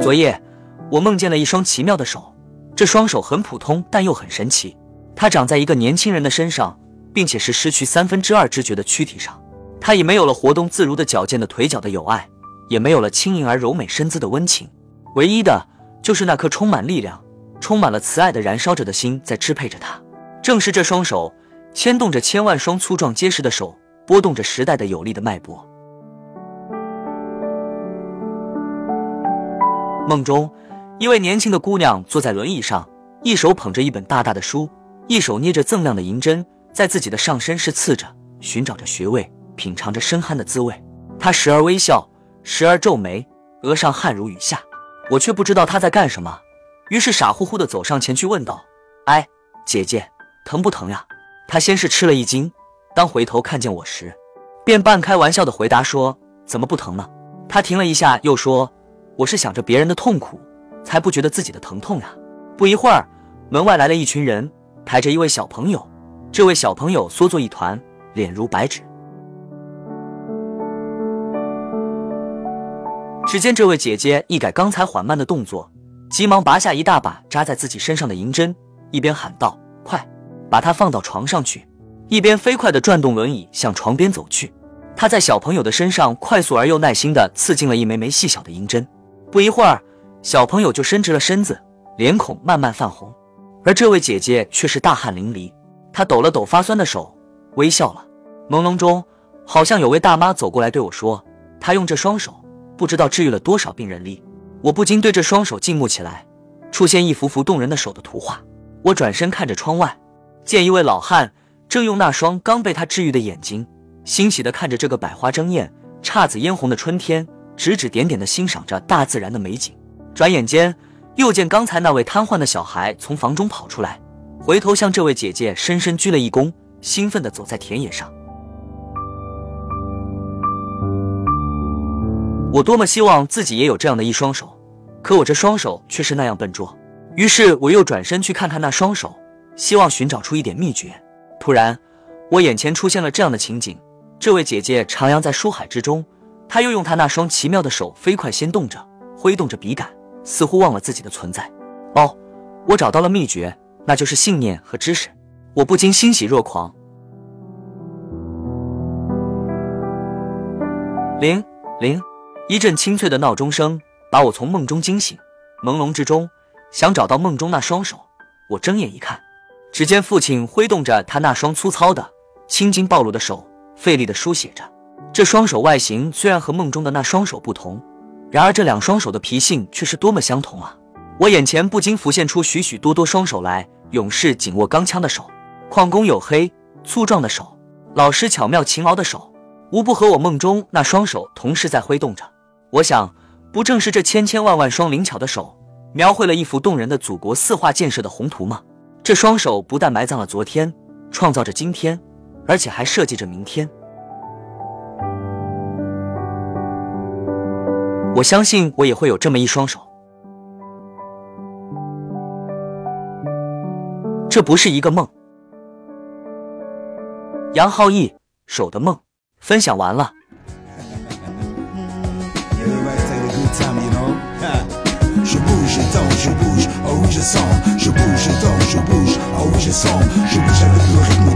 昨夜我梦见了一双奇妙的手，这双手很普通，但又很神奇。它长在一个年轻人的身上，并且是失去三分之二知觉的躯体上。他已没有了活动自如的矫健的腿脚的友爱，也没有了轻盈而柔美身姿的温情。唯一的，就是那颗充满力量、充满了慈爱的燃烧着的心在支配着他。正是这双手，牵动着千万双粗壮结实的手，拨动着时代的有力的脉搏。梦中，一位年轻的姑娘坐在轮椅上，一手捧着一本大大的书，一手捏着锃亮的银针，在自己的上身是刺着，寻找着穴位，品尝着深酣的滋味。她时而微笑，时而皱眉，额上汗如雨下。我却不知道她在干什么，于是傻乎乎的走上前去问道：“哎，姐姐，疼不疼呀？”她先是吃了一惊，当回头看见我时，便半开玩笑的回答说：“怎么不疼呢？”她停了一下，又说。我是想着别人的痛苦，才不觉得自己的疼痛呀。不一会儿，门外来了一群人，抬着一位小朋友。这位小朋友缩作一团，脸如白纸。只见这位姐姐一改刚才缓慢的动作，急忙拔下一大把扎在自己身上的银针，一边喊道：“快，把它放到床上去！”一边飞快地转动轮椅向床边走去。她在小朋友的身上快速而又耐心地刺进了一枚枚细小的银针。不一会儿，小朋友就伸直了身子，脸孔慢慢泛红，而这位姐姐却是大汗淋漓。她抖了抖发酸的手，微笑了。朦胧中，好像有位大妈走过来对我说：“她用这双手，不知道治愈了多少病人哩。”我不禁对这双手静目起来，出现一幅幅动人的手的图画。我转身看着窗外，见一位老汉正用那双刚被他治愈的眼睛，欣喜地看着这个百花争艳、姹紫嫣红的春天。指指点点地欣赏着大自然的美景，转眼间又见刚才那位瘫痪的小孩从房中跑出来，回头向这位姐姐深深鞠了一躬，兴奋地走在田野上。我多么希望自己也有这样的一双手，可我这双手却是那样笨拙。于是我又转身去看看那双手，希望寻找出一点秘诀。突然，我眼前出现了这样的情景：这位姐姐徜徉在书海之中。他又用他那双奇妙的手飞快掀动着，挥动着笔杆，似乎忘了自己的存在。哦，我找到了秘诀，那就是信念和知识。我不禁欣喜若狂。铃铃，一阵清脆的闹钟声把我从梦中惊醒。朦胧之中，想找到梦中那双手。我睁眼一看，只见父亲挥动着他那双粗糙的、青筋暴露的手，费力地书写着。这双手外形虽然和梦中的那双手不同，然而这两双手的脾性却是多么相同啊！我眼前不禁浮现出许许多多双手来：勇士紧握钢枪的手，矿工黝黑粗壮的手，老师巧妙勤劳的手，无不和我梦中那双手同时在挥动着。我想，不正是这千千万万双灵巧的手，描绘了一幅动人的祖国四化建设的宏图吗？这双手不但埋葬了昨天，创造着今天，而且还设计着明天。我相信我也会有这么一双手，这不是一个梦。杨浩毅手的梦分享完了。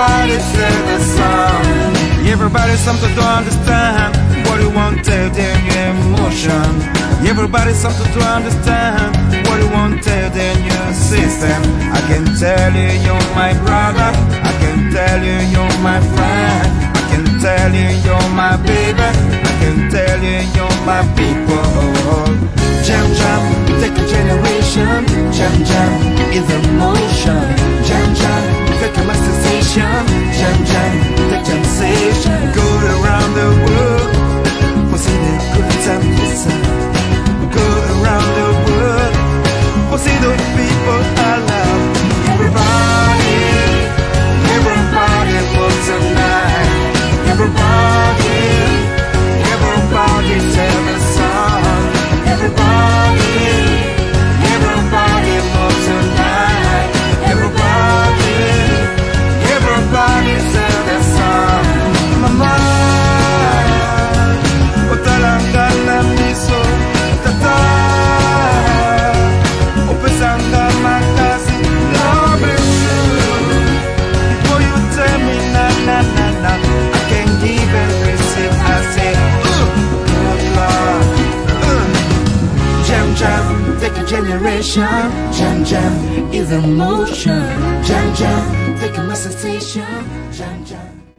everybody tell the song Everybody something to understand What you want to tell them emotion Everybody something to understand what you wanted in your system. I can tell you you're my brother. I can tell you you're my friend. I can tell you you're my baby. I can tell you you're my people. generation. Jam Jam is emotion. Jam Jam, taking my sensation. Jam Jam.